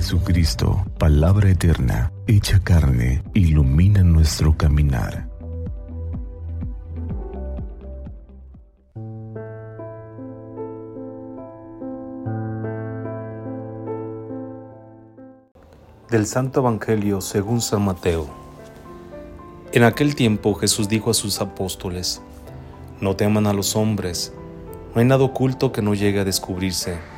Jesucristo, palabra eterna, hecha carne, ilumina nuestro caminar. Del Santo Evangelio según San Mateo. En aquel tiempo Jesús dijo a sus apóstoles, No teman a los hombres, no hay nada oculto que no llegue a descubrirse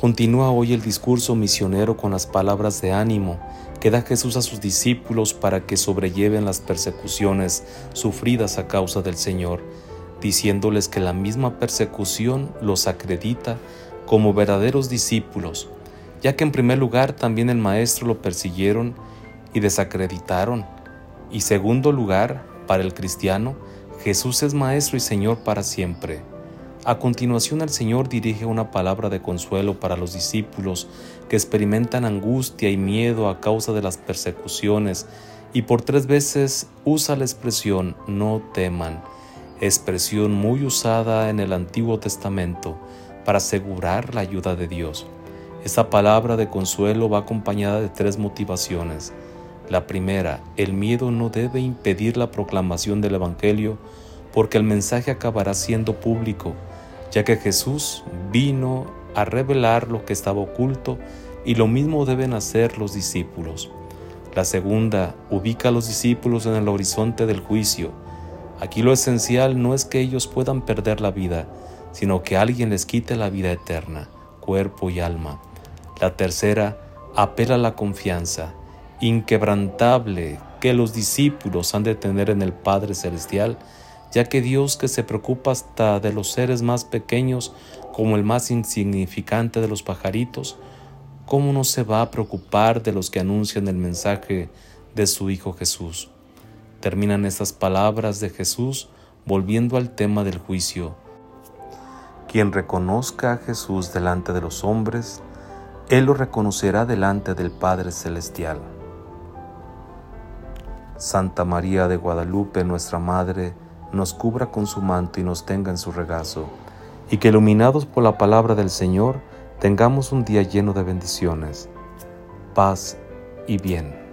Continúa hoy el discurso misionero con las palabras de ánimo que da Jesús a sus discípulos para que sobrelleven las persecuciones sufridas a causa del Señor, diciéndoles que la misma persecución los acredita como verdaderos discípulos, ya que en primer lugar también el Maestro lo persiguieron y desacreditaron, y segundo lugar, para el cristiano, Jesús es Maestro y Señor para siempre. A continuación el Señor dirige una palabra de consuelo para los discípulos que experimentan angustia y miedo a causa de las persecuciones y por tres veces usa la expresión no teman, expresión muy usada en el Antiguo Testamento para asegurar la ayuda de Dios. Esta palabra de consuelo va acompañada de tres motivaciones. La primera, el miedo no debe impedir la proclamación del Evangelio porque el mensaje acabará siendo público ya que Jesús vino a revelar lo que estaba oculto y lo mismo deben hacer los discípulos. La segunda ubica a los discípulos en el horizonte del juicio. Aquí lo esencial no es que ellos puedan perder la vida, sino que alguien les quite la vida eterna, cuerpo y alma. La tercera apela a la confianza inquebrantable que los discípulos han de tener en el Padre Celestial ya que Dios que se preocupa hasta de los seres más pequeños como el más insignificante de los pajaritos, ¿cómo no se va a preocupar de los que anuncian el mensaje de su Hijo Jesús? Terminan estas palabras de Jesús volviendo al tema del juicio. Quien reconozca a Jesús delante de los hombres, Él lo reconocerá delante del Padre Celestial. Santa María de Guadalupe, nuestra Madre, nos cubra con su manto y nos tenga en su regazo, y que iluminados por la palabra del Señor, tengamos un día lleno de bendiciones, paz y bien.